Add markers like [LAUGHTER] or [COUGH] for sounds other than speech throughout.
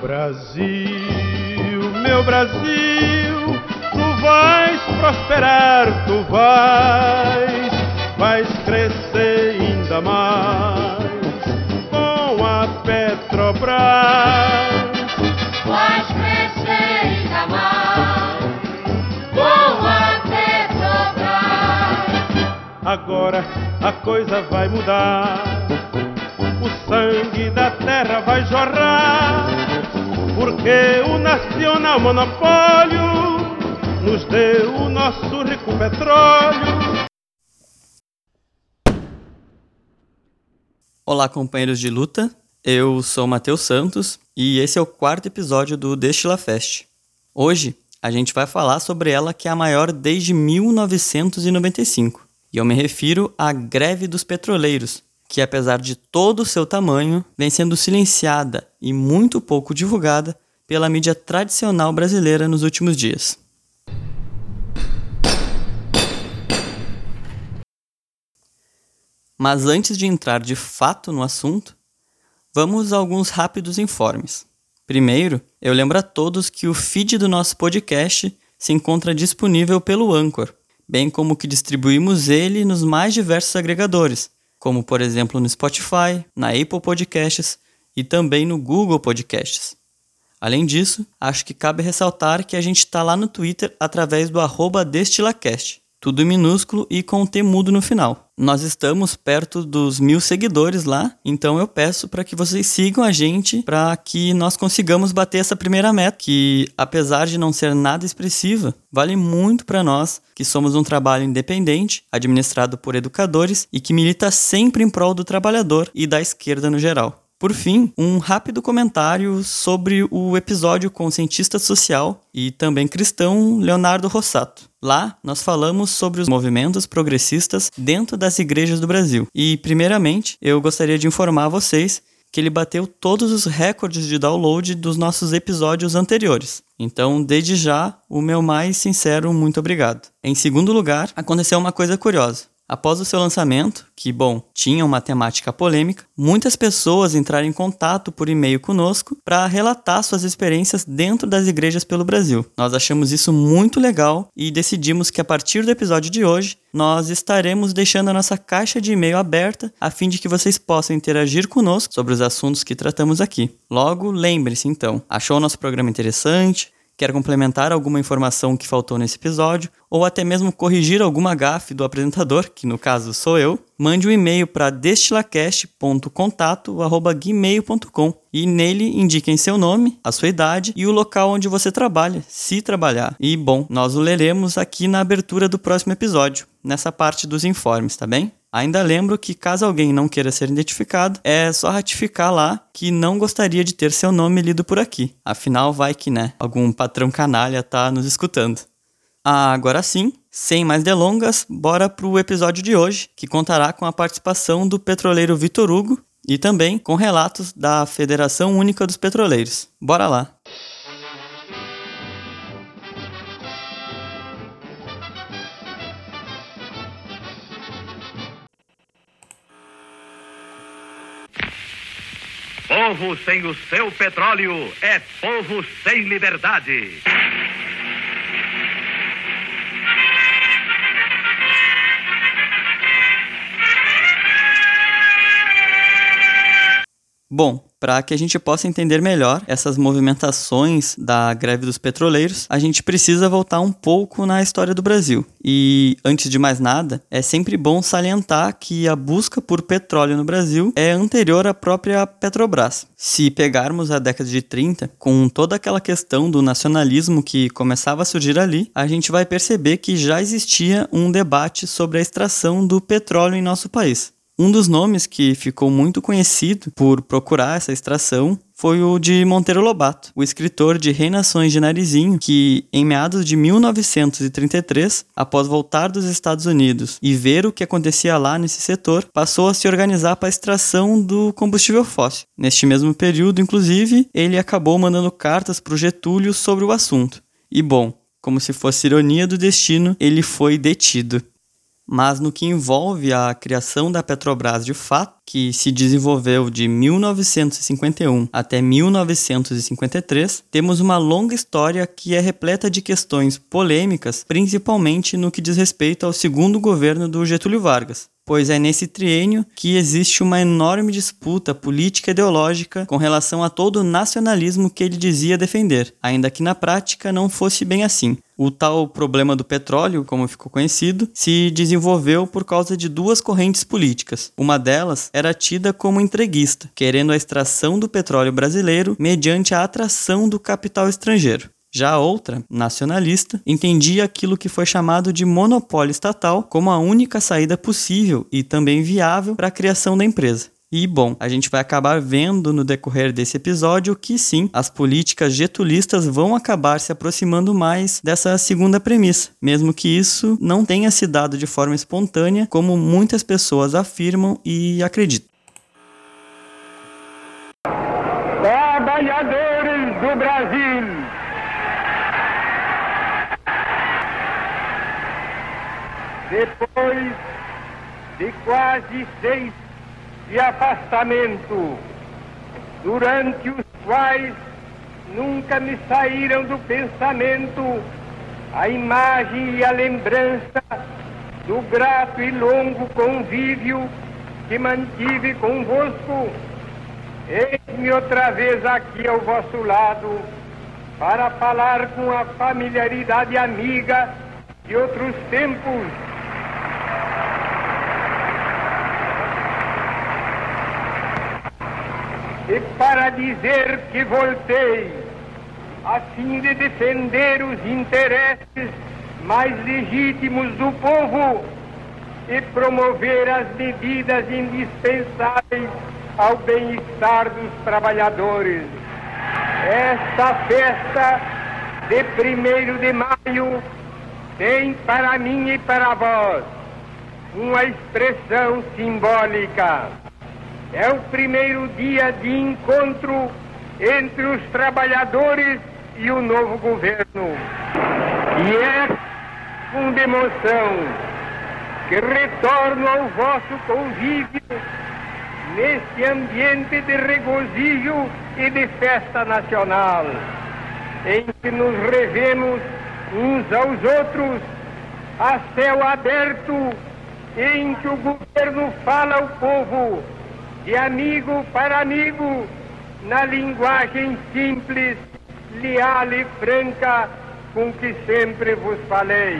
Brasil, meu Brasil, tu vais prosperar, tu vais, vais crescer ainda mais com a Petrobras. Vais crescer ainda mais com a Petrobras. Agora a coisa vai mudar. O sangue da terra vai jorrar. Porque o nacional monopólio nos deu o nosso rico petróleo. Olá, companheiros de luta. Eu sou Matheus Santos e esse é o quarto episódio do Destila Fest. Hoje a gente vai falar sobre ela que é a maior desde 1995. E eu me refiro à greve dos petroleiros, que apesar de todo o seu tamanho, vem sendo silenciada e muito pouco divulgada pela mídia tradicional brasileira nos últimos dias. Mas antes de entrar de fato no assunto, vamos a alguns rápidos informes. Primeiro, eu lembro a todos que o feed do nosso podcast se encontra disponível pelo Anchor, bem como que distribuímos ele nos mais diversos agregadores, como por exemplo no Spotify, na Apple Podcasts e também no Google Podcasts. Além disso, acho que cabe ressaltar que a gente está lá no Twitter através do arroba destilacast, tudo minúsculo e com T mudo no final. Nós estamos perto dos mil seguidores lá, então eu peço para que vocês sigam a gente para que nós consigamos bater essa primeira meta, que apesar de não ser nada expressiva, vale muito para nós, que somos um trabalho independente, administrado por educadores e que milita sempre em prol do trabalhador e da esquerda no geral. Por fim, um rápido comentário sobre o episódio com o cientista social e também cristão Leonardo Rossato. Lá, nós falamos sobre os movimentos progressistas dentro das igrejas do Brasil. E, primeiramente, eu gostaria de informar vocês que ele bateu todos os recordes de download dos nossos episódios anteriores. Então, desde já, o meu mais sincero muito obrigado. Em segundo lugar, aconteceu uma coisa curiosa. Após o seu lançamento, que, bom, tinha uma temática polêmica, muitas pessoas entraram em contato por e-mail conosco para relatar suas experiências dentro das igrejas pelo Brasil. Nós achamos isso muito legal e decidimos que a partir do episódio de hoje, nós estaremos deixando a nossa caixa de e-mail aberta a fim de que vocês possam interagir conosco sobre os assuntos que tratamos aqui. Logo, lembre-se então, achou o nosso programa interessante? Quer complementar alguma informação que faltou nesse episódio, ou até mesmo corrigir alguma gafe do apresentador, que no caso sou eu, mande um e-mail para destilacast.contato@gmail.com e nele indiquem seu nome, a sua idade e o local onde você trabalha, se trabalhar. E bom, nós o leremos aqui na abertura do próximo episódio, nessa parte dos informes, tá bem? Ainda lembro que caso alguém não queira ser identificado, é só ratificar lá que não gostaria de ter seu nome lido por aqui. Afinal, vai que, né, algum patrão canalha tá nos escutando. Ah, agora sim, sem mais delongas, bora pro episódio de hoje, que contará com a participação do petroleiro Vitor Hugo e também com relatos da Federação Única dos Petroleiros. Bora lá! Povo sem o seu petróleo é povo sem liberdade. Bom, para que a gente possa entender melhor essas movimentações da greve dos petroleiros, a gente precisa voltar um pouco na história do Brasil. E antes de mais nada, é sempre bom salientar que a busca por petróleo no Brasil é anterior à própria Petrobras. Se pegarmos a década de 30, com toda aquela questão do nacionalismo que começava a surgir ali, a gente vai perceber que já existia um debate sobre a extração do petróleo em nosso país. Um dos nomes que ficou muito conhecido por procurar essa extração foi o de Monteiro Lobato, o escritor de Reinações de Narizinho, que, em meados de 1933, após voltar dos Estados Unidos e ver o que acontecia lá nesse setor, passou a se organizar para a extração do combustível fóssil. Neste mesmo período, inclusive, ele acabou mandando cartas para o Getúlio sobre o assunto. E bom, como se fosse ironia do destino, ele foi detido. Mas no que envolve a criação da Petrobras de fato, que se desenvolveu de 1951 até 1953, temos uma longa história que é repleta de questões polêmicas, principalmente no que diz respeito ao segundo governo do Getúlio Vargas pois é nesse triênio que existe uma enorme disputa política e ideológica com relação a todo o nacionalismo que ele dizia defender, ainda que na prática não fosse bem assim. O tal problema do petróleo, como ficou conhecido, se desenvolveu por causa de duas correntes políticas. Uma delas era tida como entreguista, querendo a extração do petróleo brasileiro mediante a atração do capital estrangeiro. Já a outra, nacionalista, entendia aquilo que foi chamado de monopólio estatal como a única saída possível e também viável para a criação da empresa. E bom, a gente vai acabar vendo no decorrer desse episódio que sim, as políticas getulistas vão acabar se aproximando mais dessa segunda premissa, mesmo que isso não tenha se dado de forma espontânea, como muitas pessoas afirmam e acreditam. Trabalhadores do Brasil Depois de quase seis de afastamento, durante os quais nunca me saíram do pensamento a imagem e a lembrança do grato e longo convívio que mantive convosco, eis-me outra vez aqui ao vosso lado para falar com a familiaridade amiga de outros tempos e para dizer que voltei a fim de defender os interesses mais legítimos do povo e promover as medidas indispensáveis ao bem-estar dos trabalhadores. Esta festa de primeiro de maio tem para mim e para vós uma expressão simbólica é o primeiro dia de encontro entre os trabalhadores e o novo governo. E é com emoção que retorno ao vosso convívio neste ambiente de regozijo e de festa nacional, em que nos revemos uns aos outros a céu aberto, em que o governo fala ao povo de amigo para amigo, na linguagem simples, leal e franca com que sempre vos falei.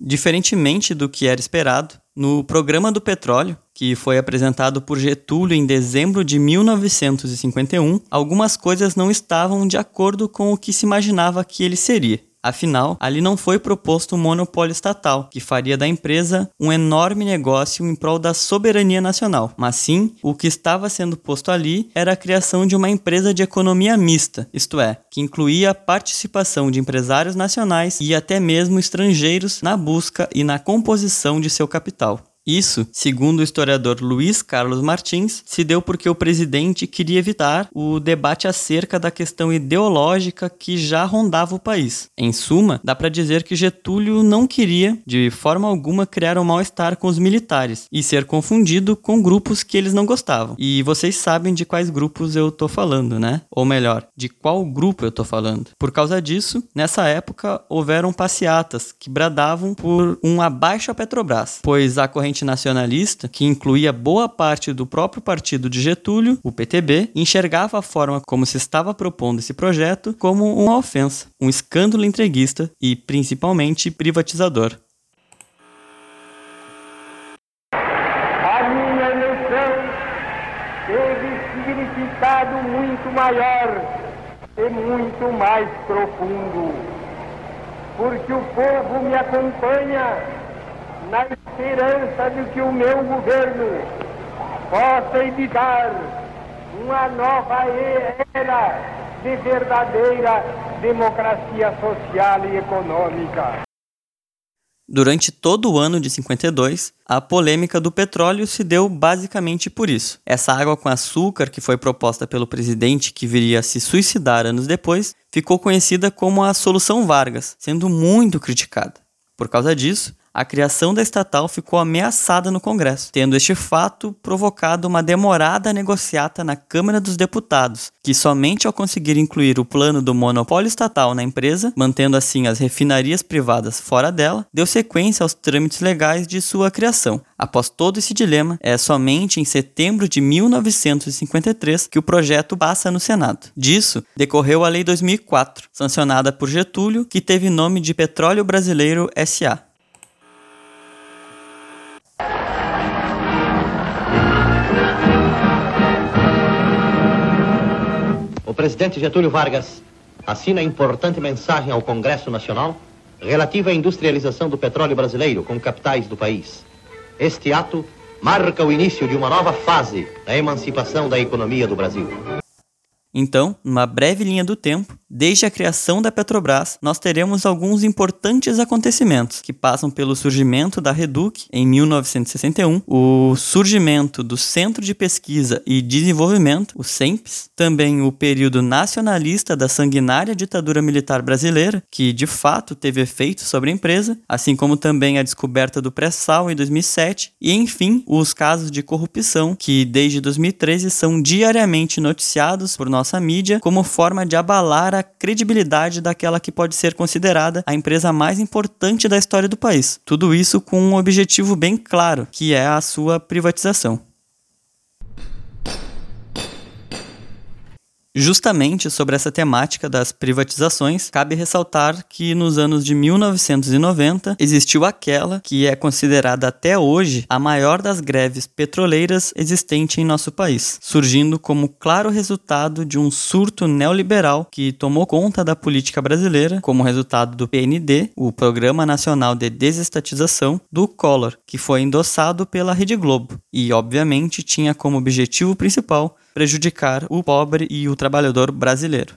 Diferentemente do que era esperado, no programa do petróleo, que foi apresentado por Getúlio em dezembro de 1951, algumas coisas não estavam de acordo com o que se imaginava que ele seria. Afinal, ali não foi proposto um monopólio estatal, que faria da empresa um enorme negócio em prol da soberania nacional, mas sim o que estava sendo posto ali era a criação de uma empresa de economia mista, isto é, que incluía a participação de empresários nacionais e até mesmo estrangeiros na busca e na composição de seu capital. Isso, segundo o historiador Luiz Carlos Martins, se deu porque o presidente queria evitar o debate acerca da questão ideológica que já rondava o país. Em suma, dá para dizer que Getúlio não queria, de forma alguma, criar um mal-estar com os militares e ser confundido com grupos que eles não gostavam. E vocês sabem de quais grupos eu tô falando, né? Ou melhor, de qual grupo eu tô falando. Por causa disso, nessa época houveram passeatas que bradavam por um abaixo a Petrobras, pois a corrente nacionalista, que incluía boa parte do próprio partido de Getúlio, o PTB, enxergava a forma como se estava propondo esse projeto como uma ofensa, um escândalo entreguista e, principalmente, privatizador. Significado muito maior e muito mais profundo, porque o povo me acompanha na esperança de que o meu governo possa evitar uma nova era de verdadeira democracia social e econômica. Durante todo o ano de 52, a polêmica do petróleo se deu basicamente por isso. Essa água com açúcar, que foi proposta pelo presidente que viria a se suicidar anos depois, ficou conhecida como a Solução Vargas, sendo muito criticada. Por causa disso, a criação da estatal ficou ameaçada no Congresso, tendo este fato provocado uma demorada negociata na Câmara dos Deputados, que somente ao conseguir incluir o plano do monopólio estatal na empresa, mantendo assim as refinarias privadas fora dela, deu sequência aos trâmites legais de sua criação. Após todo esse dilema, é somente em setembro de 1953 que o projeto passa no Senado. Disso decorreu a Lei 2004, sancionada por Getúlio, que teve nome de Petróleo Brasileiro SA. Presidente Getúlio Vargas assina importante mensagem ao Congresso Nacional relativa à industrialização do petróleo brasileiro com capitais do país. Este ato marca o início de uma nova fase da emancipação da economia do Brasil. Então, numa breve linha do tempo, desde a criação da Petrobras, nós teremos alguns importantes acontecimentos que passam pelo surgimento da Reduc em 1961, o surgimento do Centro de Pesquisa e Desenvolvimento, o CENPES, também o período nacionalista da sanguinária ditadura militar brasileira, que de fato teve efeito sobre a empresa, assim como também a descoberta do pré-sal em 2007, e enfim, os casos de corrupção que desde 2013 são diariamente noticiados por nossa mídia como forma de abalar a credibilidade daquela que pode ser considerada a empresa mais importante da história do país. Tudo isso com um objetivo bem claro, que é a sua privatização. Justamente sobre essa temática das privatizações, cabe ressaltar que nos anos de 1990 existiu aquela que é considerada até hoje a maior das greves petroleiras existente em nosso país, surgindo como claro resultado de um surto neoliberal que tomou conta da política brasileira, como resultado do PND, o Programa Nacional de Desestatização, do Collor, que foi endossado pela Rede Globo e, obviamente, tinha como objetivo principal prejudicar o pobre e o trabalhador brasileiro.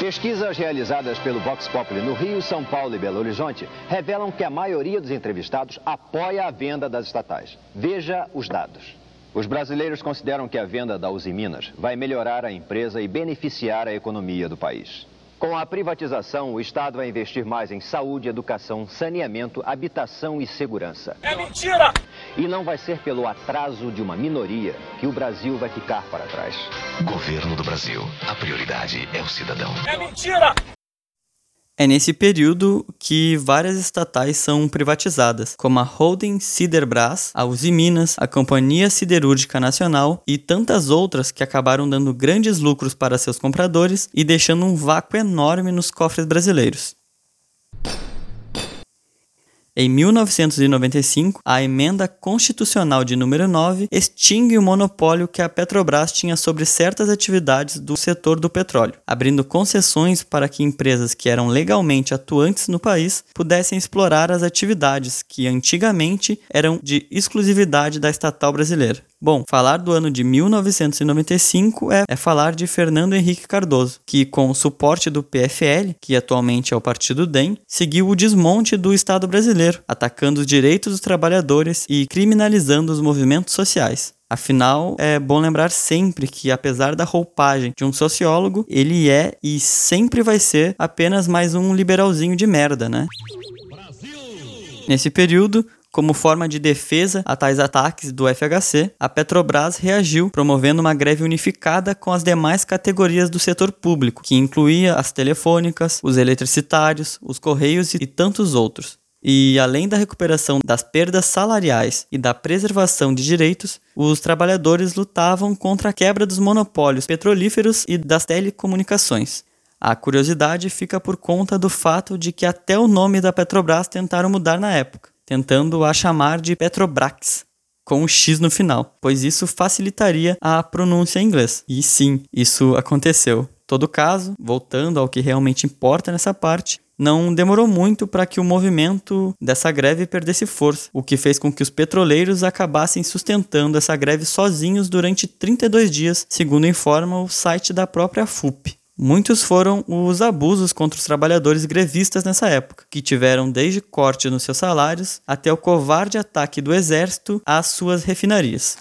Pesquisas realizadas pelo Vox Populi no Rio, São Paulo e Belo Horizonte revelam que a maioria dos entrevistados apoia a venda das estatais. Veja os dados. Os brasileiros consideram que a venda da Uzi Minas vai melhorar a empresa e beneficiar a economia do país. Com a privatização, o Estado vai investir mais em saúde, educação, saneamento, habitação e segurança. É mentira! E não vai ser pelo atraso de uma minoria que o Brasil vai ficar para trás. Governo do Brasil. A prioridade é o cidadão. É mentira! É nesse período que várias estatais são privatizadas, como a Holding Siderbras, a Uzi Minas, a Companhia Siderúrgica Nacional e tantas outras que acabaram dando grandes lucros para seus compradores e deixando um vácuo enorme nos cofres brasileiros. Em 1995, a emenda constitucional de número 9 extingue o monopólio que a Petrobras tinha sobre certas atividades do setor do petróleo, abrindo concessões para que empresas que eram legalmente atuantes no país pudessem explorar as atividades que antigamente eram de exclusividade da estatal brasileira. Bom, falar do ano de 1995 é, é, falar de Fernando Henrique Cardoso, que, com o suporte do PFL, que atualmente é o partido DEM, seguiu o desmonte do Estado brasileiro, atacando os direitos dos trabalhadores e criminalizando os movimentos sociais. Afinal, é bom lembrar sempre que, apesar da roupagem de um sociólogo, ele é e sempre vai ser apenas mais um liberalzinho de merda, né? Brasil! Nesse período, como forma de defesa a tais ataques do FHC, a Petrobras reagiu, promovendo uma greve unificada com as demais categorias do setor público, que incluía as telefônicas, os eletricitários, os correios e tantos outros. E além da recuperação das perdas salariais e da preservação de direitos, os trabalhadores lutavam contra a quebra dos monopólios petrolíferos e das telecomunicações. A curiosidade fica por conta do fato de que até o nome da Petrobras tentaram mudar na época tentando a chamar de Petrobrax, com um X no final, pois isso facilitaria a pronúncia em inglês. E sim, isso aconteceu. Todo caso, voltando ao que realmente importa nessa parte, não demorou muito para que o movimento dessa greve perdesse força, o que fez com que os petroleiros acabassem sustentando essa greve sozinhos durante 32 dias, segundo informa o site da própria FUP. Muitos foram os abusos contra os trabalhadores grevistas nessa época, que tiveram desde corte nos seus salários até o covarde ataque do exército às suas refinarias.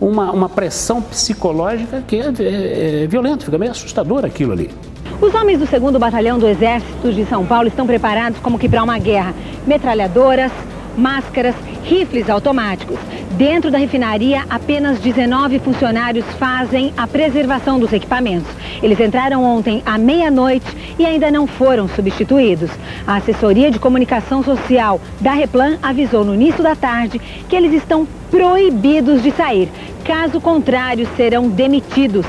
uma, uma pressão psicológica que é, é, é violenta, fica meio assustador aquilo ali. Os homens do 2 Batalhão do Exército de São Paulo estão preparados como que para uma guerra. Metralhadoras, máscaras, rifles automáticos. Dentro da refinaria, apenas 19 funcionários fazem a preservação dos equipamentos. Eles entraram ontem à meia-noite e ainda não foram substituídos. A assessoria de comunicação social da Replan avisou no início da tarde que eles estão proibidos de sair. Caso contrário, serão demitidos.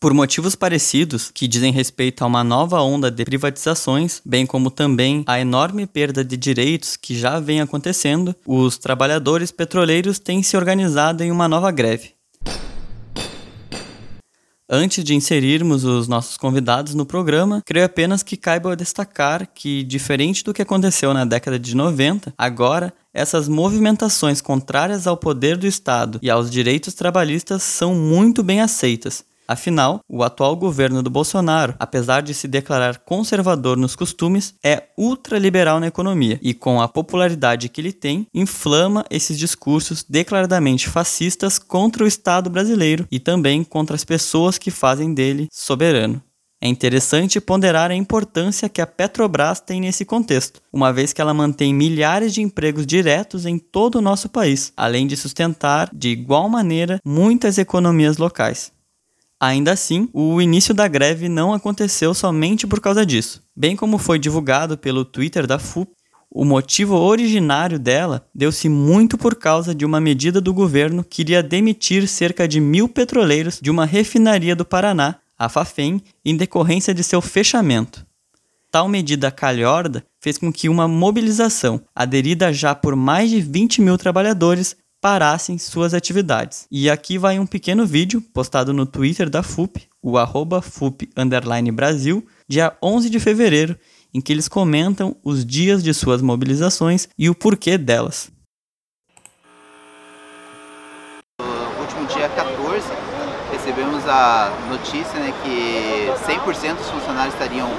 Por motivos parecidos, que dizem respeito a uma nova onda de privatizações, bem como também a enorme perda de direitos que já vem acontecendo, os trabalhadores petroleiros têm se organizado em uma nova greve. Antes de inserirmos os nossos convidados no programa, creio apenas que caiba destacar que, diferente do que aconteceu na década de 90, agora essas movimentações contrárias ao poder do Estado e aos direitos trabalhistas são muito bem aceitas, Afinal, o atual governo do Bolsonaro, apesar de se declarar conservador nos costumes, é ultraliberal na economia e, com a popularidade que ele tem, inflama esses discursos declaradamente fascistas contra o Estado brasileiro e também contra as pessoas que fazem dele soberano. É interessante ponderar a importância que a Petrobras tem nesse contexto, uma vez que ela mantém milhares de empregos diretos em todo o nosso país, além de sustentar, de igual maneira, muitas economias locais. Ainda assim, o início da greve não aconteceu somente por causa disso. Bem como foi divulgado pelo Twitter da FUP, o motivo originário dela deu-se muito por causa de uma medida do governo que iria demitir cerca de mil petroleiros de uma refinaria do Paraná, a Fafem, em decorrência de seu fechamento. Tal medida calhorda fez com que uma mobilização, aderida já por mais de 20 mil trabalhadores, parassem suas atividades. E aqui vai um pequeno vídeo postado no Twitter da FUP, o arroba FUP Brasil, dia 11 de fevereiro, em que eles comentam os dias de suas mobilizações e o porquê delas. No último dia 14, recebemos a notícia né, que 100% dos funcionários estariam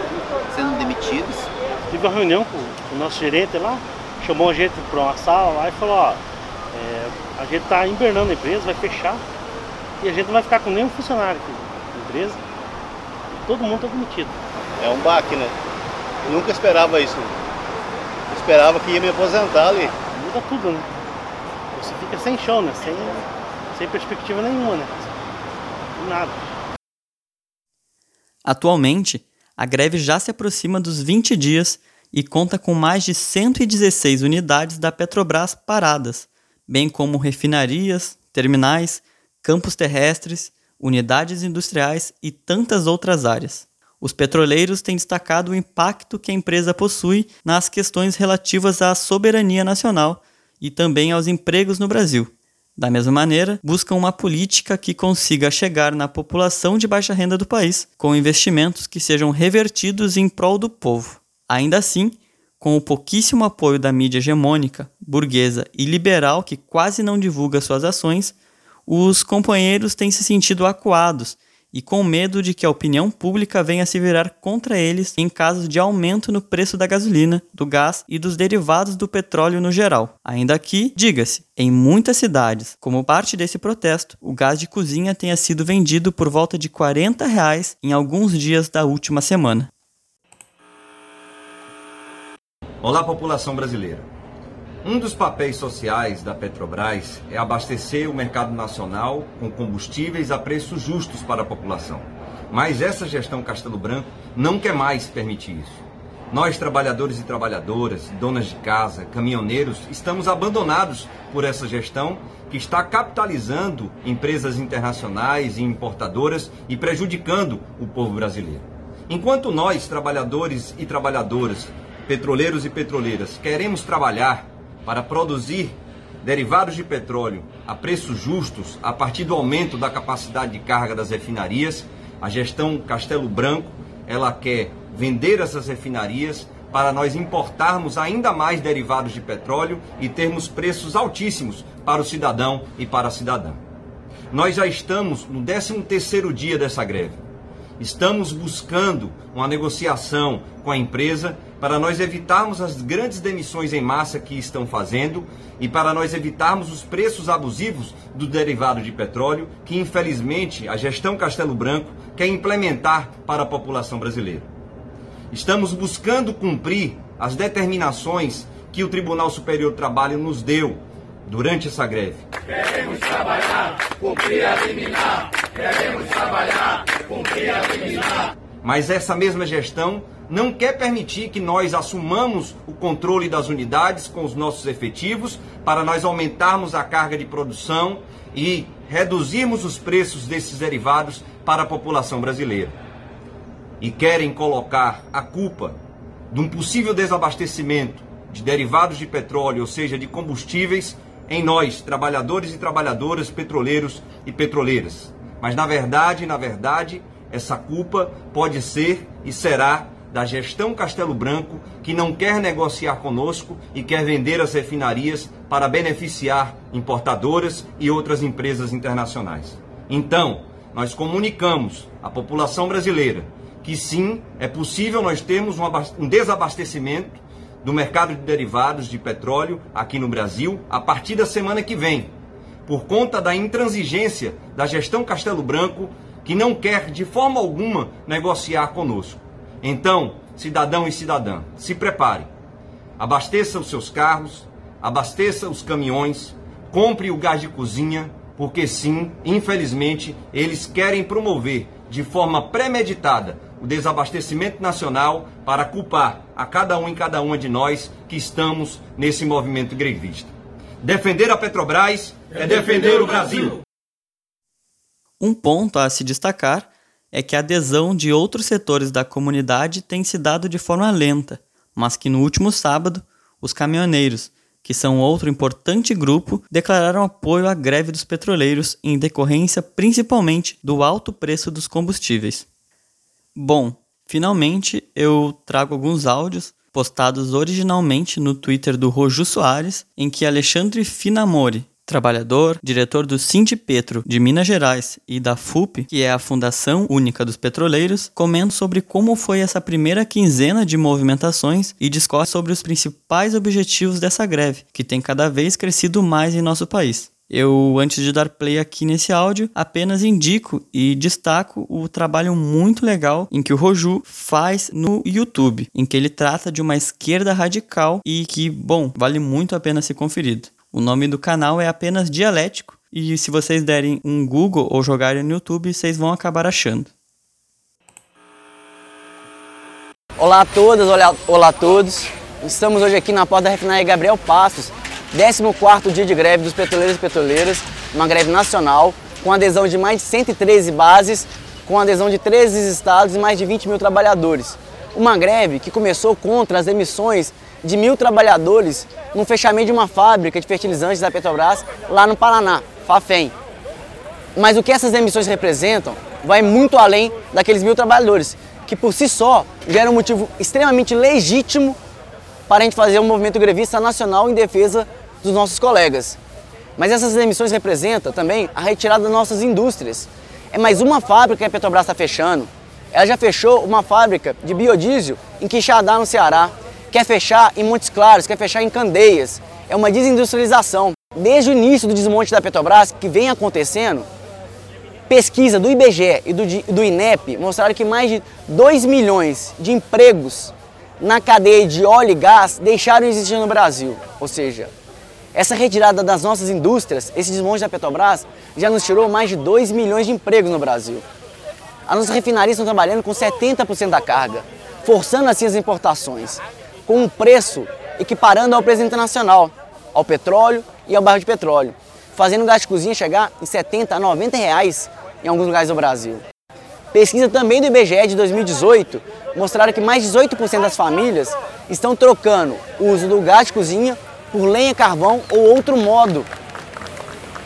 sendo demitidos. Tive uma reunião com o nosso gerente lá, chamou a gente para uma sala lá e falou, ó, é, a gente está invernando a empresa, vai fechar e a gente não vai ficar com nenhum funcionário aqui na empresa. Todo mundo está demitido. É um baque, né? Eu nunca esperava isso. Eu esperava que ia me aposentar ali. Muda tudo, né? Você fica sem chão, né? Sem, sem perspectiva nenhuma, né? Nada. Atualmente, a greve já se aproxima dos 20 dias e conta com mais de 116 unidades da Petrobras paradas, bem como refinarias, terminais, campos terrestres, unidades industriais e tantas outras áreas. Os petroleiros têm destacado o impacto que a empresa possui nas questões relativas à soberania nacional e também aos empregos no Brasil. Da mesma maneira, buscam uma política que consiga chegar na população de baixa renda do país, com investimentos que sejam revertidos em prol do povo. Ainda assim, com o pouquíssimo apoio da mídia hegemônica, burguesa e liberal que quase não divulga suas ações, os companheiros têm se sentido acuados e com medo de que a opinião pública venha se virar contra eles em caso de aumento no preço da gasolina, do gás e dos derivados do petróleo no geral. Ainda que, diga-se, em muitas cidades, como parte desse protesto, o gás de cozinha tenha sido vendido por volta de 40 reais em alguns dias da última semana. Olá, população brasileira. Um dos papéis sociais da Petrobras é abastecer o mercado nacional com combustíveis a preços justos para a população. Mas essa gestão Castelo Branco não quer mais permitir isso. Nós, trabalhadores e trabalhadoras, donas de casa, caminhoneiros, estamos abandonados por essa gestão que está capitalizando empresas internacionais e importadoras e prejudicando o povo brasileiro. Enquanto nós, trabalhadores e trabalhadoras, petroleiros e petroleiras, queremos trabalhar para produzir derivados de petróleo a preços justos a partir do aumento da capacidade de carga das refinarias, a gestão Castelo Branco, ela quer vender essas refinarias para nós importarmos ainda mais derivados de petróleo e termos preços altíssimos para o cidadão e para a cidadã. Nós já estamos no 13º dia dessa greve. Estamos buscando uma negociação com a empresa para nós evitarmos as grandes demissões em massa que estão fazendo e para nós evitarmos os preços abusivos do derivado de petróleo que, infelizmente, a gestão Castelo Branco quer implementar para a população brasileira. Estamos buscando cumprir as determinações que o Tribunal Superior do Trabalho nos deu durante essa greve. Queremos trabalhar, cumprir a liminar. Queremos trabalhar, cumprir a liminar. Mas essa mesma gestão não quer permitir que nós assumamos o controle das unidades com os nossos efetivos para nós aumentarmos a carga de produção e reduzirmos os preços desses derivados para a população brasileira. E querem colocar a culpa de um possível desabastecimento de derivados de petróleo, ou seja, de combustíveis, em nós, trabalhadores e trabalhadoras, petroleiros e petroleiras. Mas na verdade, na verdade, essa culpa pode ser e será da gestão Castelo Branco, que não quer negociar conosco e quer vender as refinarias para beneficiar importadoras e outras empresas internacionais. Então, nós comunicamos à população brasileira que sim, é possível nós termos um desabastecimento do mercado de derivados de petróleo aqui no Brasil a partir da semana que vem, por conta da intransigência da gestão Castelo Branco, que não quer de forma alguma negociar conosco. Então, cidadão e cidadã, se prepare. Abasteça os seus carros, abasteça os caminhões, compre o gás de cozinha, porque sim, infelizmente, eles querem promover de forma premeditada o desabastecimento nacional para culpar a cada um e cada uma de nós que estamos nesse movimento grevista. Defender a Petrobras é defender o Brasil. Um ponto a se destacar é que a adesão de outros setores da comunidade tem se dado de forma lenta, mas que no último sábado, os caminhoneiros, que são outro importante grupo, declararam apoio à greve dos petroleiros em decorrência principalmente do alto preço dos combustíveis. Bom, finalmente eu trago alguns áudios postados originalmente no Twitter do Roju Soares, em que Alexandre Finamori, trabalhador, diretor do Cinti Petro de Minas Gerais e da FUP, que é a Fundação Única dos Petroleiros, comenta sobre como foi essa primeira quinzena de movimentações e discorre sobre os principais objetivos dessa greve, que tem cada vez crescido mais em nosso país. Eu, antes de dar play aqui nesse áudio, apenas indico e destaco o trabalho muito legal em que o Roju faz no YouTube, em que ele trata de uma esquerda radical e que, bom, vale muito a pena ser conferido. O nome do canal é apenas Dialético e se vocês derem um Google ou jogarem no YouTube, vocês vão acabar achando. Olá a todas, olá, olá a todos. Estamos hoje aqui na porta da refinaria Gabriel Passos, 14º dia de greve dos petroleiros e petroleiras, uma greve nacional, com adesão de mais de 113 bases, com adesão de 13 estados e mais de 20 mil trabalhadores. Uma greve que começou contra as emissões de mil trabalhadores no fechamento de uma fábrica de fertilizantes da Petrobras lá no Paraná, Fafem. Mas o que essas emissões representam vai muito além daqueles mil trabalhadores, que por si só era um motivo extremamente legítimo para a gente fazer um movimento grevista nacional em defesa dos nossos colegas. Mas essas emissões representam também a retirada das nossas indústrias. É mais uma fábrica que a Petrobras está fechando. Ela já fechou uma fábrica de biodiesel em Quixadá, no Ceará. Quer fechar em Montes Claros, quer fechar em Candeias. É uma desindustrialização. Desde o início do desmonte da Petrobras, que vem acontecendo, pesquisa do IBGE e do, do INEP mostraram que mais de 2 milhões de empregos na cadeia de óleo e gás deixaram de existir no Brasil. Ou seja, essa retirada das nossas indústrias, esse desmonte da Petrobras, já nos tirou mais de 2 milhões de empregos no Brasil. As nossas refinarias estão trabalhando com 70% da carga, forçando assim as importações, com um preço equiparando ao preço internacional, ao petróleo e ao barril de petróleo, fazendo o gás de cozinha chegar em 70 a 90 reais em alguns lugares do Brasil. Pesquisa também do IBGE de 2018 mostraram que mais de 18% das famílias estão trocando o uso do gás de cozinha por lenha, carvão ou outro modo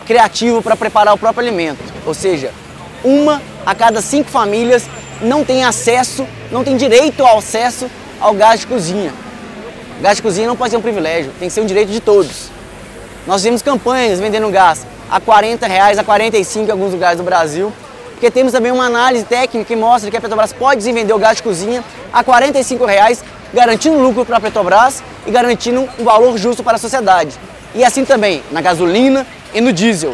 criativo para preparar o próprio alimento. Ou seja, uma a cada cinco famílias não tem acesso, não tem direito ao acesso ao gás de cozinha. O gás de cozinha não pode ser um privilégio, tem que ser um direito de todos. Nós vimos campanhas vendendo gás a 40 reais, a 45 em alguns lugares do Brasil, porque temos também uma análise técnica que mostra que a Petrobras pode vender o gás de cozinha a 45 reais, garantindo lucro para a Petrobras e garantindo um valor justo para a sociedade. E assim também na gasolina e no diesel.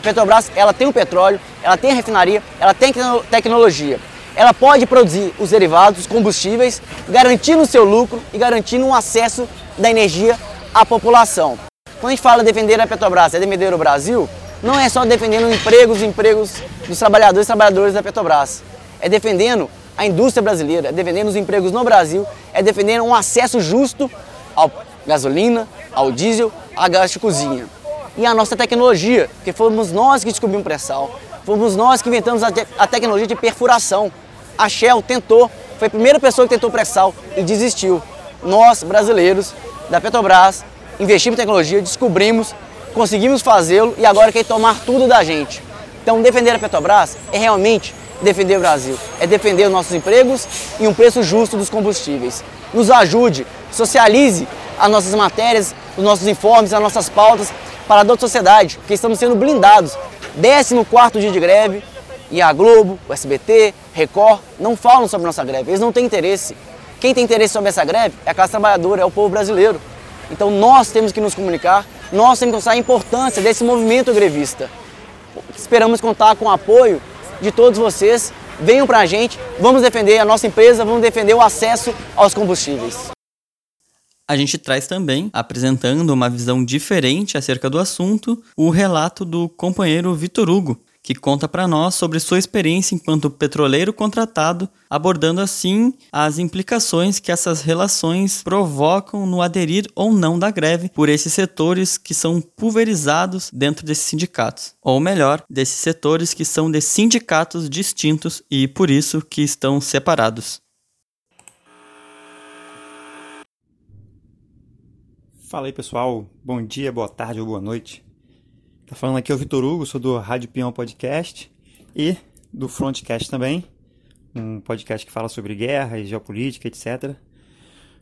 A Petrobras ela tem o petróleo, ela tem a refinaria, ela tem tecnologia. Ela pode produzir os derivados, os combustíveis, garantindo o seu lucro e garantindo um acesso da energia à população. Quando a gente fala defender a Petrobras, é defender o Brasil, não é só defendendo empregos, empregos dos trabalhadores e trabalhadoras da Petrobras. É defendendo a indústria brasileira, é defendendo os empregos no Brasil, é defendendo um acesso justo à gasolina, ao diesel, a gás de cozinha. E a nossa tecnologia, porque fomos nós que descobrimos o pré-sal, fomos nós que inventamos a, te a, tecnologia de perfuração. A Shell tentou, foi a primeira pessoa que tentou pré-sal e desistiu. Nós, brasileiros, da Petrobras, investimos em tecnologia, descobrimos conseguimos fazê-lo e agora quer tomar tudo da gente. Então, defender a Petrobras é realmente defender o Brasil, é defender os nossos empregos e um preço justo dos combustíveis. Nos ajude, socialize as nossas matérias, os nossos informes, as nossas pautas para a toda a sociedade, porque estamos sendo blindados. 14 dia de greve e a Globo, o SBT, Record não falam sobre nossa greve, eles não têm interesse. Quem tem interesse sobre essa greve é a classe trabalhadora, é o povo brasileiro. Então nós temos que nos comunicar, nós temos que mostrar a importância desse movimento grevista. Esperamos contar com o apoio de todos vocês. Venham para a gente, vamos defender a nossa empresa, vamos defender o acesso aos combustíveis. A gente traz também, apresentando uma visão diferente acerca do assunto, o relato do companheiro Vitor Hugo, que conta para nós sobre sua experiência enquanto petroleiro contratado, abordando assim as implicações que essas relações provocam no aderir ou não da greve por esses setores que são pulverizados dentro desses sindicatos, ou melhor, desses setores que são de sindicatos distintos e por isso que estão separados. Fala aí pessoal, bom dia, boa tarde ou boa noite. Tá falando aqui é o Vitor Hugo, sou do Rádio Peão Podcast e do Frontcast também, um podcast que fala sobre guerra e geopolítica, etc.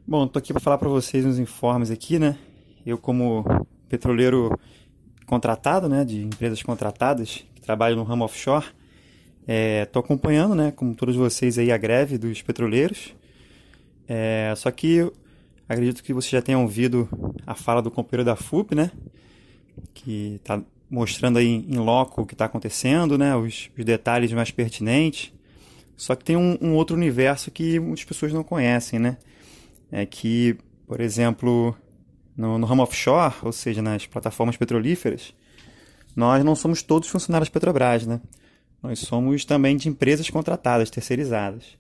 Bom, tô aqui para falar para vocês uns informes aqui, né? Eu como petroleiro contratado, né, de empresas contratadas, que trabalho no ramo offshore, é, tô acompanhando, né, como todos vocês aí, a greve dos petroleiros. É, só que acredito que vocês já tenham ouvido a fala do companheiro da FUP, né? Que está mostrando aí em loco o que está acontecendo, né? Os, os, detalhes mais pertinentes. Só que tem um, um, outro universo que muitas pessoas não conhecem, né? É que, por exemplo, no, no ramo offshore, ou seja, nas plataformas petrolíferas, nós não somos todos funcionários Petrobras, né? Nós somos também de empresas contratadas, terceirizadas.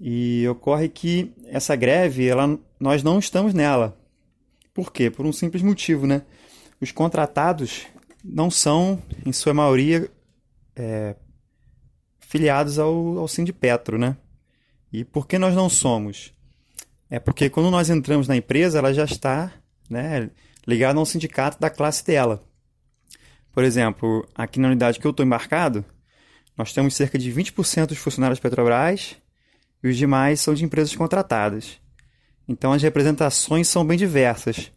E ocorre que essa greve, ela, nós não estamos nela. Por quê? Por um simples motivo, né? Os contratados não são, em sua maioria, é, filiados ao, ao Sindipetro, né? E por que nós não somos? É porque quando nós entramos na empresa, ela já está né, ligada a um sindicato da classe dela. Por exemplo, aqui na unidade que eu estou embarcado, nós temos cerca de 20% dos funcionários Petrobras e os demais são de empresas contratadas. Então as representações são bem diversas.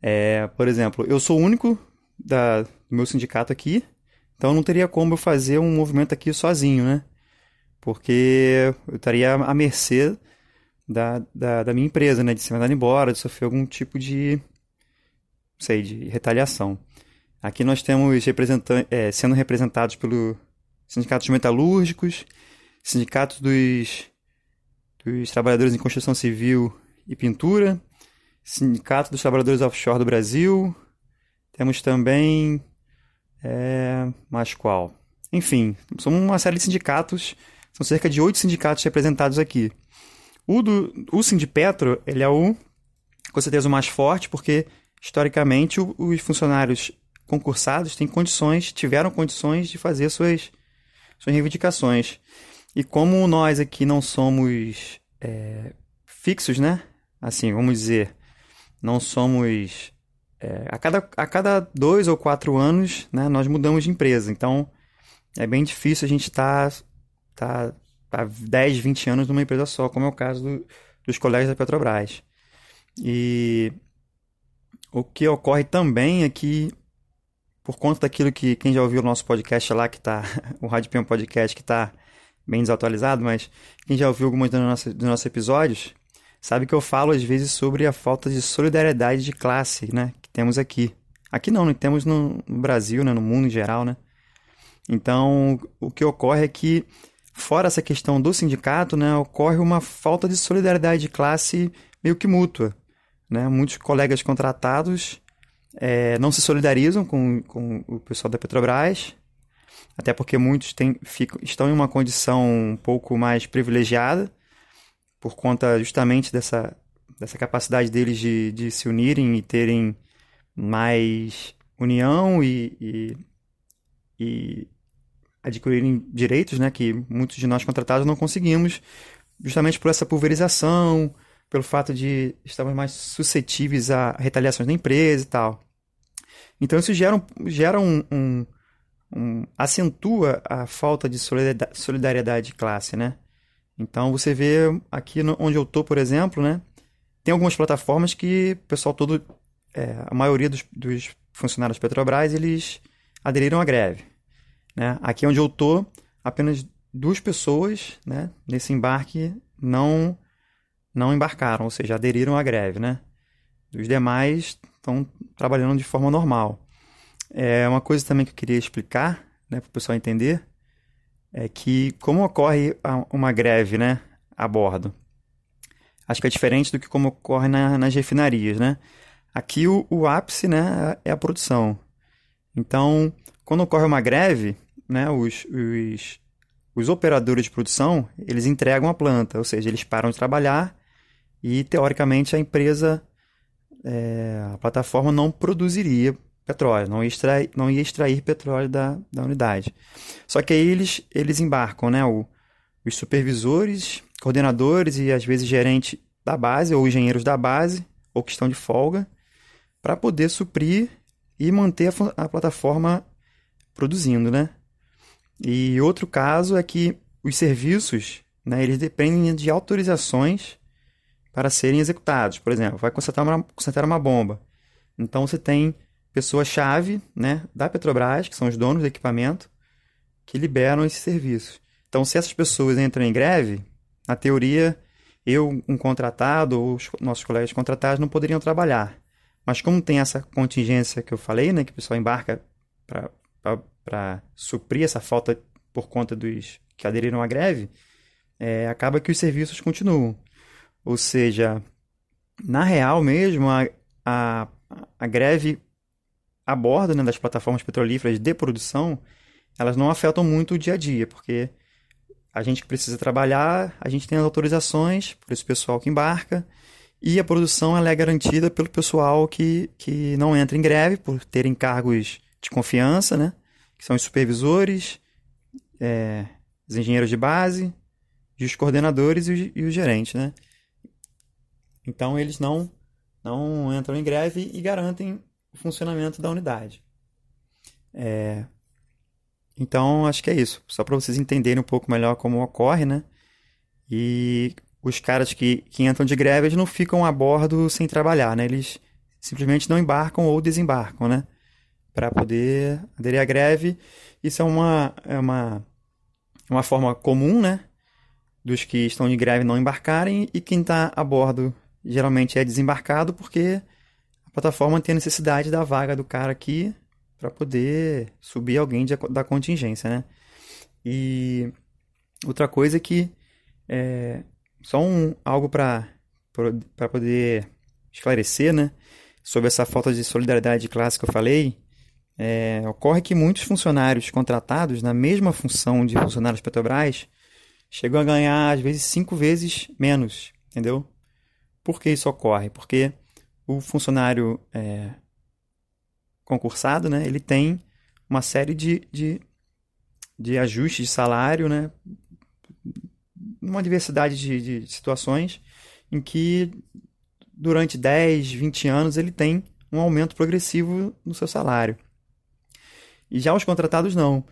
É, por exemplo, eu sou o único da, do meu sindicato aqui, então não teria como eu fazer um movimento aqui sozinho, né? Porque eu estaria à mercê da, da, da minha empresa, né? De ser mandado embora, de sofrer algum tipo de, sei, de retaliação. Aqui nós temos representan é, sendo representados pelo sindicatos metalúrgicos, sindicatos dos, dos trabalhadores em construção civil e pintura, sindicato dos trabalhadores offshore do Brasil, temos também. É, mais qual? Enfim, são uma série de sindicatos, são cerca de oito sindicatos representados aqui. O, do, o Sindipetro, ele é o, com certeza, o mais forte, porque, historicamente, o, os funcionários concursados têm condições, tiveram condições de fazer suas, suas reivindicações. E como nós aqui não somos é, fixos, né? Assim, vamos dizer, não somos é, a, cada, a cada dois ou quatro anos, né, nós mudamos de empresa. Então, é bem difícil a gente estar tá, tá, tá 10, 20 anos numa empresa só, como é o caso do, dos colegas da Petrobras. E o que ocorre também é que por conta daquilo que quem já ouviu o nosso podcast lá, que tá, [LAUGHS] o Rádio Peão Podcast, que tá bem desatualizado, mas quem já ouviu alguns dos nossos, episódios, sabe que eu falo às vezes sobre a falta de solidariedade de classe, né, temos aqui. Aqui não, não temos no, Brasil, né, no mundo em geral, né. Então, o que ocorre é que, fora essa questão do sindicato, né, ocorre uma falta de solidariedade de classe meio que mútua. Né? Muitos colegas contratados é, não se solidarizam com, com o pessoal da Petrobras, até porque muitos têm, ficam, estão em uma condição um pouco mais privilegiada, por conta justamente dessa, dessa capacidade deles de, de se unirem e terem mais união e, e, e adquirirem direitos né, que muitos de nós contratados não conseguimos, justamente por essa pulverização, pelo fato de estarmos mais suscetíveis a retaliações da empresa e tal. Então isso gera um, gera um, um, um acentua a falta de solidariedade de classe, né? Então você vê aqui onde eu tô, por exemplo, né? Tem algumas plataformas que o pessoal todo, é, a maioria dos, dos funcionários Petrobras, eles aderiram à greve. Né? Aqui onde eu tô, apenas duas pessoas, né? Nesse embarque não não embarcaram, ou seja, aderiram à greve, né? Os demais estão trabalhando de forma normal. É uma coisa também que eu queria explicar, né, para o pessoal entender, é que como ocorre uma greve, né, a bordo. Acho que é diferente do que como ocorre na, nas refinarias, né? Aqui o, o ápice, né, é a produção. Então, quando ocorre uma greve, né, os, os, os operadores de produção, eles entregam a planta, ou seja, eles param de trabalhar e teoricamente a empresa, é, a plataforma não produziria petróleo, não ia extrair, não ia extrair petróleo da, da unidade. Só que aí eles, eles embarcam né, o, os supervisores, coordenadores e às vezes gerente da base ou engenheiros da base ou que estão de folga para poder suprir e manter a, a plataforma produzindo, né? E outro caso é que os serviços, né, eles dependem de autorizações para serem executados. Por exemplo, vai consertar uma, consertar uma bomba. Então você tem pessoas-chave né, da Petrobras, que são os donos do equipamento, que liberam esse serviço. Então, se essas pessoas entram em greve, na teoria, eu, um contratado, ou os nossos colegas contratados não poderiam trabalhar. Mas como tem essa contingência que eu falei, né, que o pessoal embarca para suprir essa falta por conta dos que aderiram à greve, é, acaba que os serviços continuam. Ou seja, na real mesmo, a, a, a greve a bordo né, das plataformas petrolíferas de produção, elas não afetam muito o dia a dia, porque a gente que precisa trabalhar, a gente tem as autorizações por esse pessoal que embarca, e a produção ela é garantida pelo pessoal que, que não entra em greve, por terem cargos de confiança, né? que são os supervisores, é, os engenheiros de base, os coordenadores e os, e os gerentes. Né? Então eles não, não entram em greve e garantem o funcionamento da unidade. É, então acho que é isso, só para vocês entenderem um pouco melhor como ocorre, né? E os caras que, que entram de greve eles não ficam a bordo sem trabalhar, né? Eles simplesmente não embarcam ou desembarcam, né? Para poder aderir à greve. Isso é uma, é uma, uma forma comum, né? Dos que estão de greve não embarcarem e quem está a bordo geralmente é desembarcado porque a plataforma tem a necessidade da vaga do cara aqui para poder subir alguém de, da contingência, né? E outra coisa é que é, só um, algo para poder esclarecer, né? Sobre essa falta de solidariedade de classe que eu falei, é, ocorre que muitos funcionários contratados na mesma função de funcionários Petrobras chegam a ganhar às vezes cinco vezes menos, entendeu? Por que isso ocorre? Porque o funcionário é, concursado, né, ele tem uma série de, de, de ajustes de salário, né, uma diversidade de, de situações em que durante 10, 20 anos ele tem um aumento progressivo no seu salário. E já os contratados não.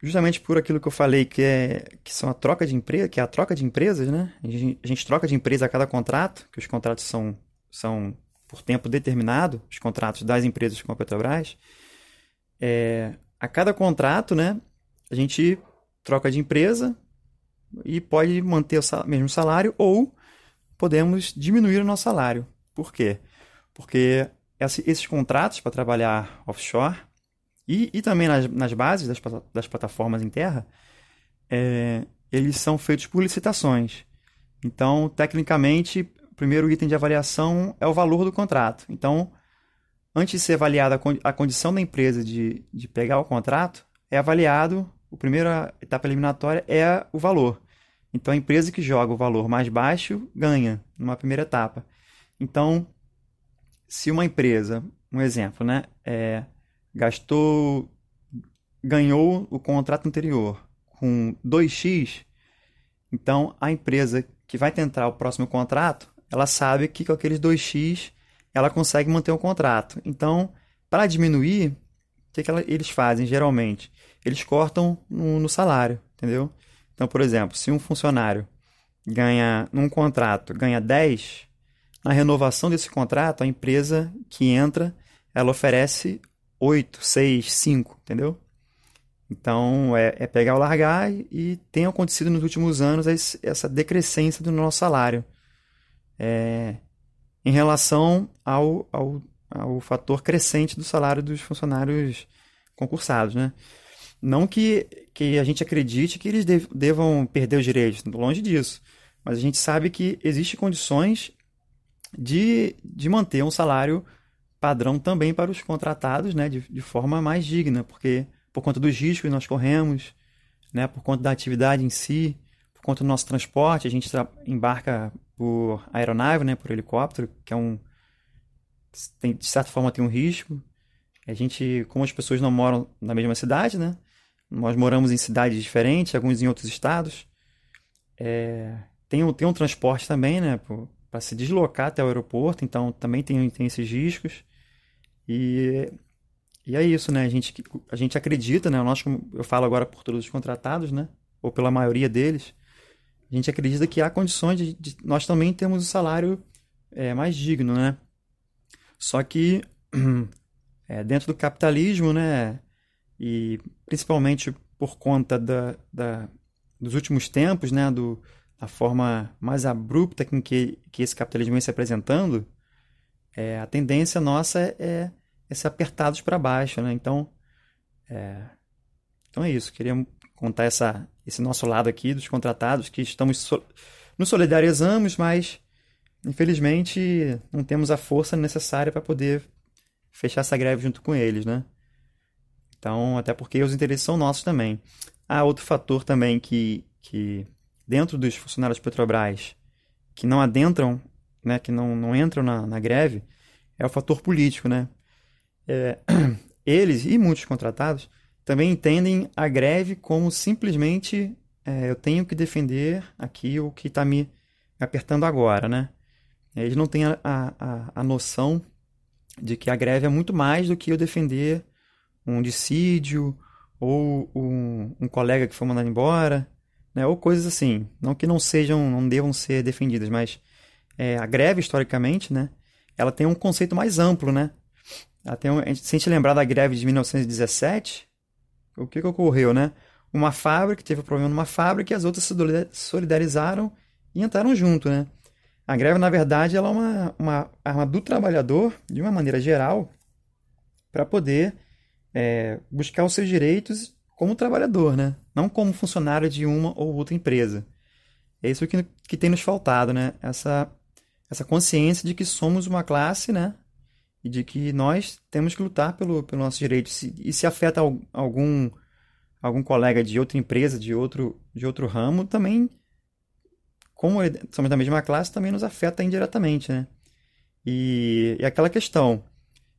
Justamente por aquilo que eu falei, que é que são a troca de empresa, que é a troca de empresas, né? A gente, a gente troca de empresa a cada contrato, que os contratos são, são por tempo determinado, os contratos das empresas com a Petrobras. é, a cada contrato, né, a gente troca de empresa e pode manter o mesmo salário ou podemos diminuir o nosso salário. Por quê? Porque esses contratos para trabalhar offshore e, e também nas, nas bases das, das plataformas em terra, é, eles são feitos por licitações. Então, tecnicamente, o primeiro item de avaliação é o valor do contrato. Então, antes de ser avaliada a condição da empresa de, de pegar o contrato, é avaliado, a primeira etapa eliminatória é o valor. Então, a empresa que joga o valor mais baixo ganha numa primeira etapa. Então, se uma empresa, um exemplo, né, é, gastou, ganhou o contrato anterior com 2x, então a empresa que vai tentar o próximo contrato, ela sabe que com aqueles 2x ela consegue manter o contrato. Então, para diminuir, o que, que ela, eles fazem geralmente? Eles cortam no, no salário, entendeu? Então, por exemplo, se um funcionário ganha num contrato ganha 10, na renovação desse contrato, a empresa que entra, ela oferece 8, 6, 5, entendeu? Então, é, é pegar ou largar e tem acontecido nos últimos anos essa decrescência do nosso salário. É, em relação ao, ao, ao fator crescente do salário dos funcionários concursados, né? Não que, que a gente acredite que eles devam perder os direitos, longe disso. Mas a gente sabe que existem condições de, de manter um salário padrão também para os contratados, né, de, de forma mais digna, porque por conta dos riscos que nós corremos, né, por conta da atividade em si, por conta do nosso transporte, a gente embarca por aeronave, né, por helicóptero, que é um tem, de certa forma tem um risco. A gente, como as pessoas não moram na mesma cidade, né, nós moramos em cidades diferentes, alguns em outros estados. É, tem, tem um transporte também, né, para se deslocar até o aeroporto, então também tem, tem esses riscos. E, e é isso, né? A gente, a gente acredita, né? Nós, eu falo agora por todos os contratados, né? Ou pela maioria deles, a gente acredita que há condições de, de nós também temos um salário é, mais digno, né? Só que [CLEARS THROAT] é, dentro do capitalismo, né? E principalmente por conta da, da, dos últimos tempos, né? Do, da forma mais abrupta com que, que esse capitalismo vem se apresentando, é, a tendência nossa é, é, ser apertados para baixo, né? Então, é, então é isso. Queria contar essa, esse nosso lado aqui dos contratados que estamos so, nos solidarizamos, mas infelizmente não temos a força necessária para poder fechar essa greve junto com eles, né? Então, até porque os interesses são nossos também. Há outro fator também que, que dentro dos funcionários Petrobras que não adentram, né, que não, não entram na, na greve, é o fator político, né? É, [CLEARS THROAT] eles e muitos contratados também entendem a greve como simplesmente é, eu tenho que defender aqui o que está me apertando agora, né? Eles não têm a, a, a noção de que a greve é muito mais do que eu defender um dissídio ou um, um colega que foi mandado embora, né? ou coisas assim. Não que não sejam, não devam ser defendidas, mas é, a greve, historicamente, né? ela tem um conceito mais amplo, né? Ela tem um, se a gente lembrar da greve de 1917, o que, que ocorreu, né? Uma fábrica, teve um problema numa fábrica e as outras se solidarizaram e entraram junto, né? A greve, na verdade, ela é uma, uma arma do trabalhador, de uma maneira geral, para poder é, buscar os seus direitos como trabalhador, né? Não como funcionário de uma ou outra empresa. É isso que, que tem nos faltado, né? Essa, essa consciência de que somos uma classe, né? e de que nós temos que lutar pelo, pelo nosso direito. Se, e se afeta algum algum colega de outra empresa, de outro, de outro ramo, também, como somos da mesma classe, também nos afeta indiretamente, né? E, e aquela questão,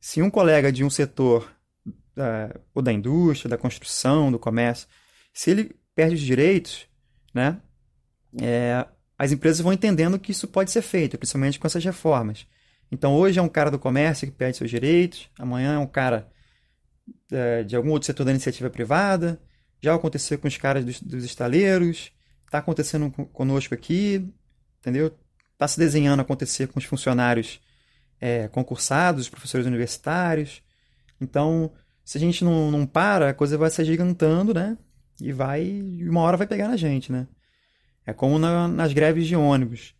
se um colega de um setor, da, ou da indústria, da construção, do comércio, se ele perde os direitos, né? É, as empresas vão entendendo que isso pode ser feito, principalmente com essas reformas. Então hoje é um cara do comércio que perde seus direitos, amanhã é um cara é, de algum outro setor da iniciativa privada, já aconteceu com os caras dos, dos estaleiros, está acontecendo conosco aqui, entendeu? Está se desenhando acontecer com os funcionários é, concursados, os professores universitários. Então, se a gente não, não para, a coisa vai se agigantando, né? E vai. Uma hora vai pegar na gente, né? É como na, nas greves de ônibus.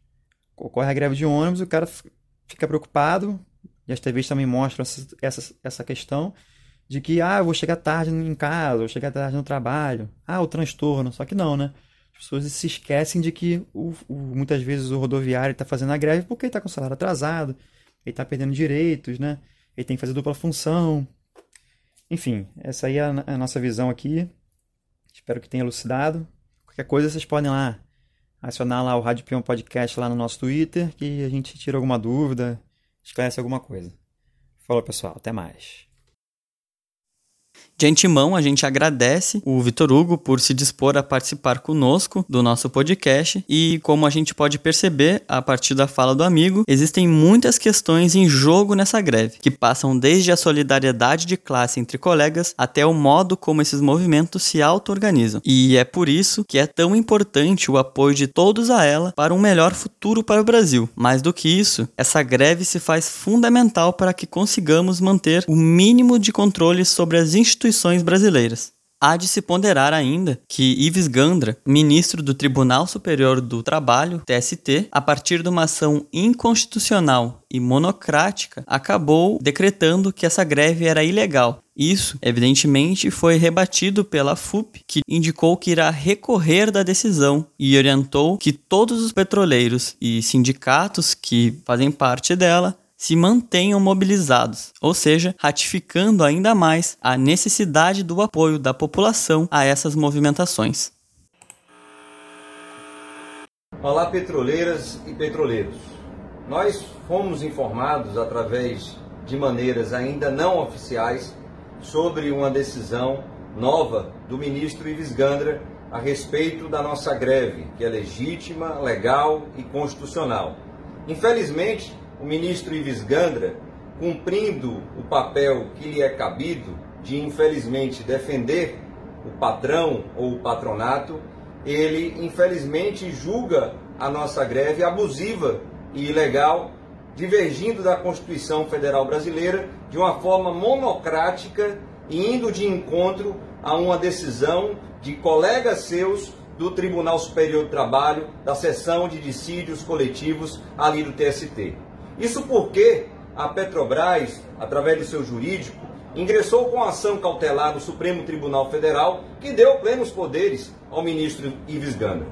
Ocorre a greve de ônibus, o cara fica preocupado, e as TVs também mostram essa, essa, essa questão de que, ah, eu vou chegar tarde em casa, vou chegar tarde no trabalho. Ah, o transtorno. Só que não, né? As pessoas se esquecem de que o, o, muitas vezes o rodoviário está fazendo a greve porque ele está com o salário atrasado, ele está perdendo direitos, né? Ele tem que fazer dupla função. Enfim, essa aí é a, nossa visão aqui. Espero que tenha elucidado. Qualquer coisa vocês podem lá acionar lá o Rádio Peão Podcast lá no nosso Twitter, que a gente tira alguma dúvida, esclarece alguma coisa. Falou, pessoal. Até mais. De antemão, a gente agradece o Vitor Hugo por se dispor a participar conosco do nosso podcast e, como a gente pode perceber a partir da fala do amigo, existem muitas questões em jogo nessa greve, que passam desde a solidariedade de classe entre colegas até o modo como esses movimentos se auto-organizam. E é por isso que é tão importante o apoio de todos a ela para um melhor futuro para o Brasil. Mais do que isso, essa greve se faz fundamental para que consigamos manter o mínimo de controle sobre as instituições instituições brasileiras. Há de se ponderar ainda que Ives Gandra, ministro do Tribunal Superior do Trabalho, TST, a partir de uma ação inconstitucional e monocrática, acabou decretando que essa greve era ilegal. Isso, evidentemente, foi rebatido pela FUP, que indicou que irá recorrer da decisão e orientou que todos os petroleiros e sindicatos que fazem parte dela se mantenham mobilizados, ou seja, ratificando ainda mais a necessidade do apoio da população a essas movimentações. Olá, petroleiras e petroleiros. Nós fomos informados através de maneiras ainda não oficiais sobre uma decisão nova do ministro Ives Gandra a respeito da nossa greve, que é legítima, legal e constitucional. Infelizmente, o ministro Ives Gandra, cumprindo o papel que lhe é cabido de, infelizmente, defender o patrão ou o patronato, ele, infelizmente, julga a nossa greve abusiva e ilegal, divergindo da Constituição Federal Brasileira de uma forma monocrática e indo de encontro a uma decisão de colegas seus do Tribunal Superior do Trabalho, da seção de dissídios coletivos ali do TST. Isso porque a Petrobras, através do seu jurídico, ingressou com ação cautelar no Supremo Tribunal Federal que deu plenos poderes ao ministro Ives Gandra.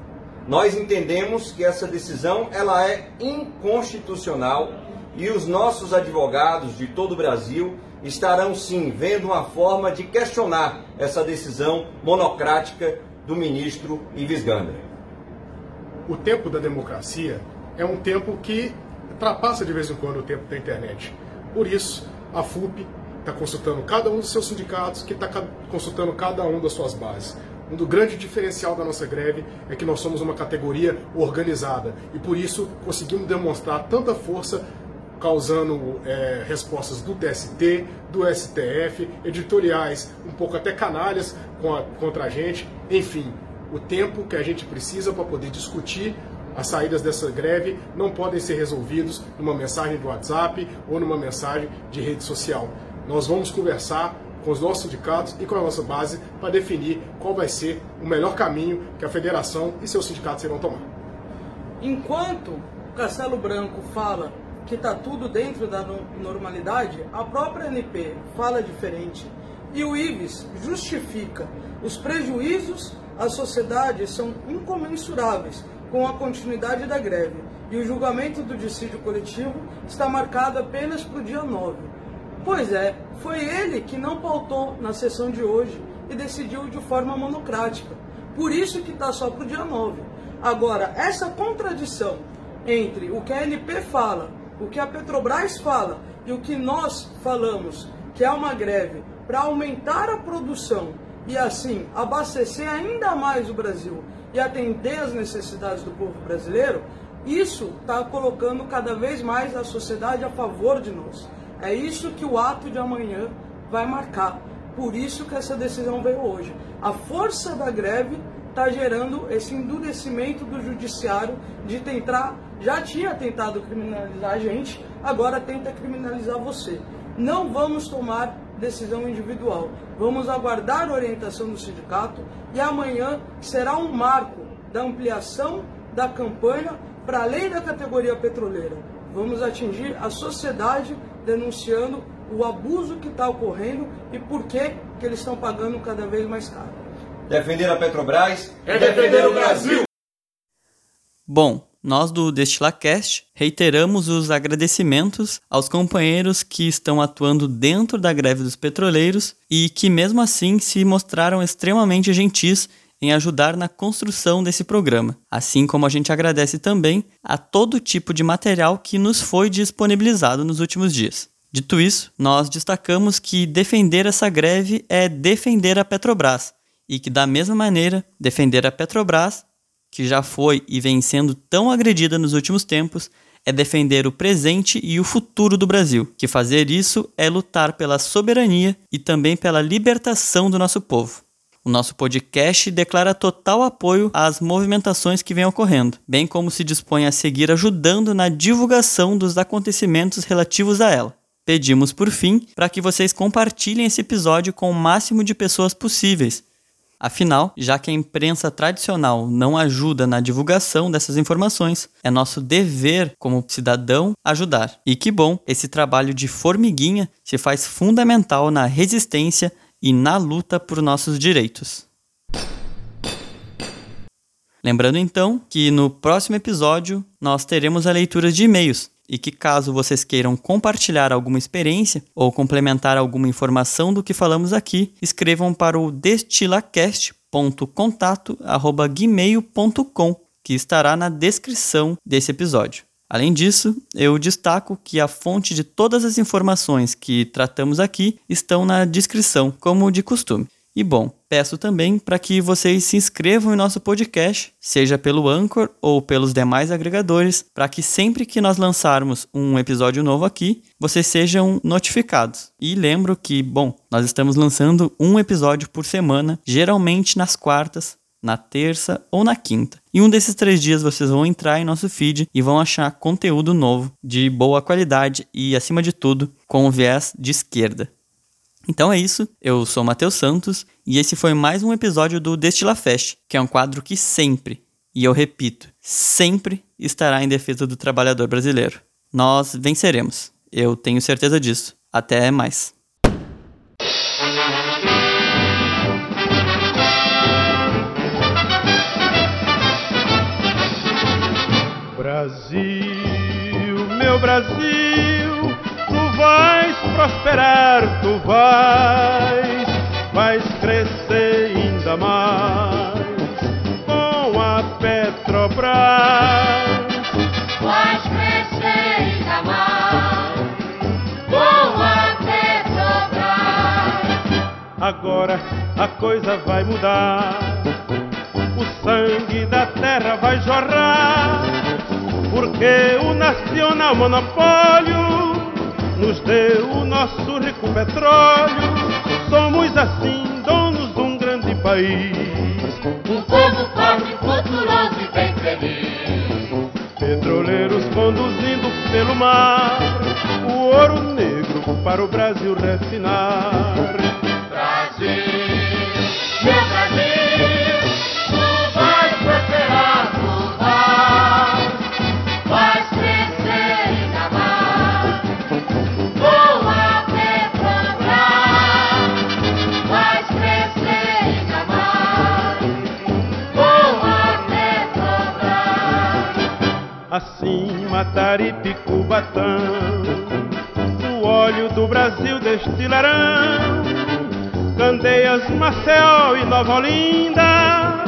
Nós entendemos que essa decisão ela é inconstitucional e os nossos advogados de todo o Brasil estarão sim vendo uma forma de questionar essa decisão monocrática do ministro Ives Gandra. O tempo da democracia é um tempo que ultrapassa de vez em quando o tempo da internet. Por isso, a FUP está consultando cada um dos seus sindicatos, que está consultando cada um das suas bases. Um do grande diferencial da nossa greve é que nós somos uma categoria organizada e por isso conseguimos demonstrar tanta força causando é, respostas do TST, do STF, editoriais um pouco até canalhas contra a gente. Enfim, o tempo que a gente precisa para poder discutir as saídas dessa greve não podem ser resolvidos numa mensagem do WhatsApp ou numa mensagem de rede social. Nós vamos conversar com os nossos sindicatos e com a nossa base para definir qual vai ser o melhor caminho que a federação e seus sindicatos irão tomar. Enquanto o Castelo Branco fala que está tudo dentro da normalidade, a própria NP fala diferente. E o IVES justifica os prejuízos à sociedade são incomensuráveis com a continuidade da greve e o julgamento do dissídio coletivo está marcado apenas para o dia 9. Pois é, foi ele que não pautou na sessão de hoje e decidiu de forma monocrática. Por isso que está só para o dia 9. Agora, essa contradição entre o que a NP fala, o que a Petrobras fala e o que nós falamos, que é uma greve para aumentar a produção e assim abastecer ainda mais o Brasil e atender às necessidades do povo brasileiro, isso está colocando cada vez mais a sociedade a favor de nós. É isso que o ato de amanhã vai marcar. Por isso que essa decisão veio hoje. A força da greve está gerando esse endurecimento do judiciário de tentar, já tinha tentado criminalizar a gente, agora tenta criminalizar você. Não vamos tomar decisão individual. Vamos aguardar a orientação do sindicato e amanhã será um marco da ampliação da campanha para além da categoria petroleira. Vamos atingir a sociedade denunciando o abuso que está ocorrendo e por que, que eles estão pagando cada vez mais caro. Defender a Petrobras é defender o Brasil. Bom, nós do DestilaCast reiteramos os agradecimentos aos companheiros que estão atuando dentro da greve dos petroleiros e que, mesmo assim, se mostraram extremamente gentis em ajudar na construção desse programa, assim como a gente agradece também a todo tipo de material que nos foi disponibilizado nos últimos dias. Dito isso, nós destacamos que defender essa greve é defender a Petrobras e que, da mesma maneira, defender a Petrobras, que já foi e vem sendo tão agredida nos últimos tempos, é defender o presente e o futuro do Brasil, que fazer isso é lutar pela soberania e também pela libertação do nosso povo. O nosso podcast declara total apoio às movimentações que vêm ocorrendo, bem como se dispõe a seguir ajudando na divulgação dos acontecimentos relativos a ela. Pedimos, por fim, para que vocês compartilhem esse episódio com o máximo de pessoas possíveis. Afinal, já que a imprensa tradicional não ajuda na divulgação dessas informações, é nosso dever como cidadão ajudar. E que bom, esse trabalho de formiguinha se faz fundamental na resistência e na luta por nossos direitos. Lembrando então que no próximo episódio nós teremos a leitura de e-mails e que caso vocês queiram compartilhar alguma experiência ou complementar alguma informação do que falamos aqui, escrevam para o destilacast.contato@gmail.com, que estará na descrição desse episódio. Além disso, eu destaco que a fonte de todas as informações que tratamos aqui estão na descrição, como de costume. E bom, peço também para que vocês se inscrevam em nosso podcast, seja pelo Anchor ou pelos demais agregadores, para que sempre que nós lançarmos um episódio novo aqui, vocês sejam notificados. E lembro que, bom, nós estamos lançando um episódio por semana, geralmente nas quartas, na terça ou na quinta. E um desses três dias vocês vão entrar em nosso feed e vão achar conteúdo novo, de boa qualidade e, acima de tudo, com viés de esquerda. Então é isso, eu sou Matheus Santos e esse foi mais um episódio do Destila Fest, que é um quadro que sempre, e eu repito, sempre estará em defesa do trabalhador brasileiro. Nós venceremos, eu tenho certeza disso. Até mais. Brasil, meu Brasil, vais prosperar, tu vais, vais crescer ainda mais com a Petrobras. Vais crescer ainda mais com a Petrobras. Agora a coisa vai mudar, o sangue da terra vai jorrar porque o nacional monopólio nos deu o nosso rico petróleo. Somos assim donos de um grande país. Um povo forte, futuroso e bem feliz. Petroleiros conduzindo pelo mar o ouro negro para o Brasil refinar. Mataripe, Cubatão, o óleo do Brasil destilarão. Candeias, Maceió e Nova Olinda,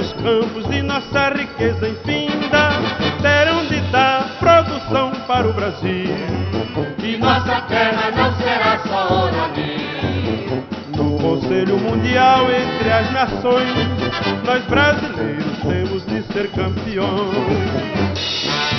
os campos de nossa riqueza infinda, terão de dar produção para o Brasil. E nossa terra não será só Orani. Conselho Mundial entre as nações, nós brasileiros temos de ser campeões.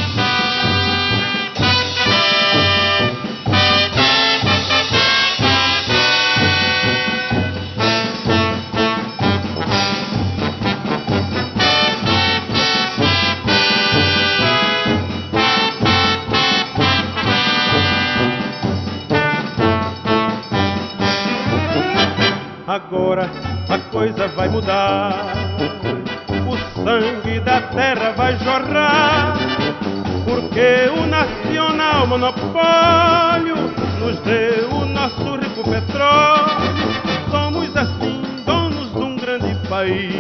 Coisa vai mudar. O sangue da terra vai jorrar. Porque o nacional monopólio nos deu o nosso rico petróleo. Somos assim donos de um grande país.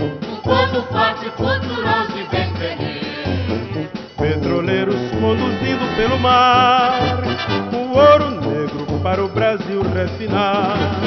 Um povo forte, poderoso e bem feliz. Petroleiros conduzindo pelo mar o ouro negro para o Brasil refinar.